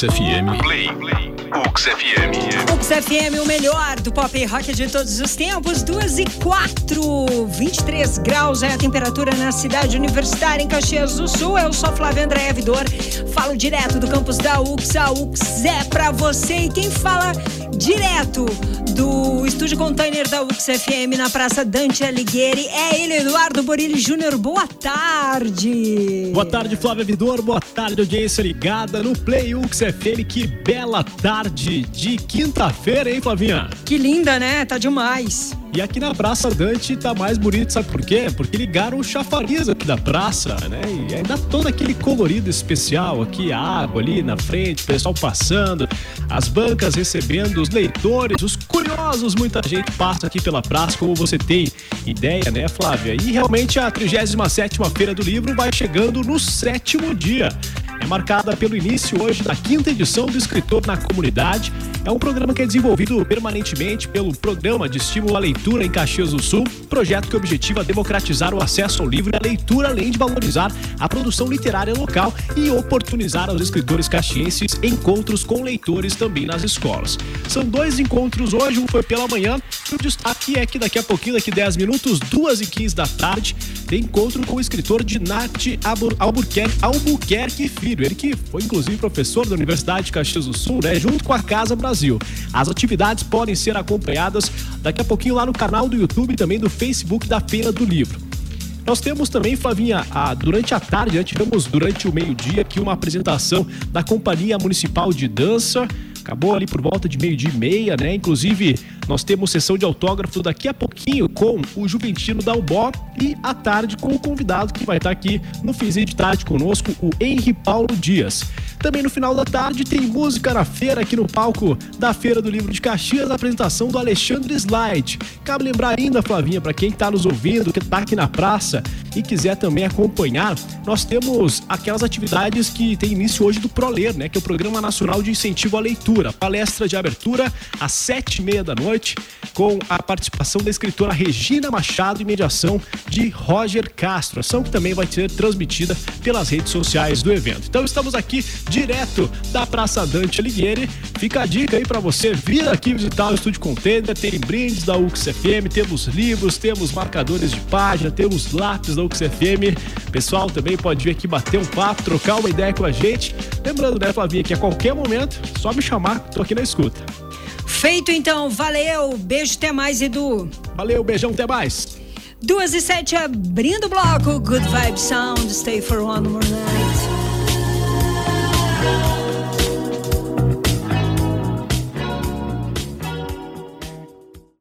FM. Play. Ux FM. Ux FM, o melhor do pop rock de todos os tempos. 2 e 4, 23 graus é a temperatura na cidade universitária em Caxias do Sul. Eu sou Flávia André Vidor. Falo direto do campus da UX. A UX é pra você. E quem fala direto do estúdio container da UX FM na Praça Dante Alighieri é ele, Eduardo Borilli Júnior. Boa tarde. Boa tarde, Flávia Vidor. Boa tarde, audiência ligada no Play UX FM. Que bela tarde de quinta-feira, hein, Flavinha? Que linda, né? Tá demais. E aqui na Praça Dante tá mais bonito, sabe por quê? Porque ligaram o chafariz aqui da praça, né? E ainda todo aquele colorido especial aqui, a água ali na frente, o pessoal passando, as bancas recebendo os leitores, os curiosos, muita gente passa aqui pela praça, como você tem ideia, né, Flávia? E realmente a 37ª Feira do Livro vai chegando no sétimo dia é marcada pelo início hoje da quinta edição do Escritor na Comunidade. É um programa que é desenvolvido permanentemente pelo Programa de Estímulo à Leitura em Caxias do Sul, projeto que objetiva democratizar o acesso ao livro e à leitura, além de valorizar a produção literária local e oportunizar aos escritores caxienses encontros com leitores também nas escolas. São dois encontros hoje, um foi pela manhã, e o destaque é que daqui a pouquinho, daqui 10 minutos, 2 e 15 da tarde, tem encontro com o escritor de Nath Albuquerque, Albuquerque Filho Filho, ele que foi inclusive professor da Universidade de Caxias do Sul, né, junto com a Casa Brasil. As atividades podem ser acompanhadas daqui a pouquinho lá no canal do YouTube e também do Facebook da Feira do Livro. Nós temos também, Flavinha, a, durante a tarde, né, tivemos durante o meio-dia aqui uma apresentação da Companhia Municipal de Dança. Acabou ali por volta de meio-dia e meia, né? Inclusive, nós temos sessão de autógrafo daqui a pouquinho com o Juventino da UBO e à tarde com o convidado que vai estar aqui no finzinho de tarde conosco, o Henri Paulo Dias. Também no final da tarde tem música na feira aqui no palco da Feira do Livro de Caxias, a apresentação do Alexandre Slide. Cabe lembrar ainda, Flavinha, para quem está nos ouvindo, que está aqui na praça e quiser também acompanhar, nós temos aquelas atividades que tem início hoje do ProLer, né? Que é o Programa Nacional de Incentivo à Leitura. Palestra de abertura às sete e meia da noite, com a participação da escritora Regina Machado e mediação de Roger Castro. Ação que também vai ser transmitida pelas redes sociais do evento. Então estamos aqui direto da Praça Dante Alighieri. Fica a dica aí para você vir aqui visitar o Estúdio Contender. Tem brindes da UXFM, temos livros, temos marcadores de página, temos lápis da da FM. Pessoal também pode vir aqui bater um papo, trocar uma ideia com a gente. Lembrando, né, Flavinha, que a qualquer momento, só me chamar, tô aqui na escuta. Feito então, valeu. Beijo, até mais, Edu. Valeu, beijão, até mais. Duas e sete abrindo o bloco. Good Vibe Sound, stay for one more night.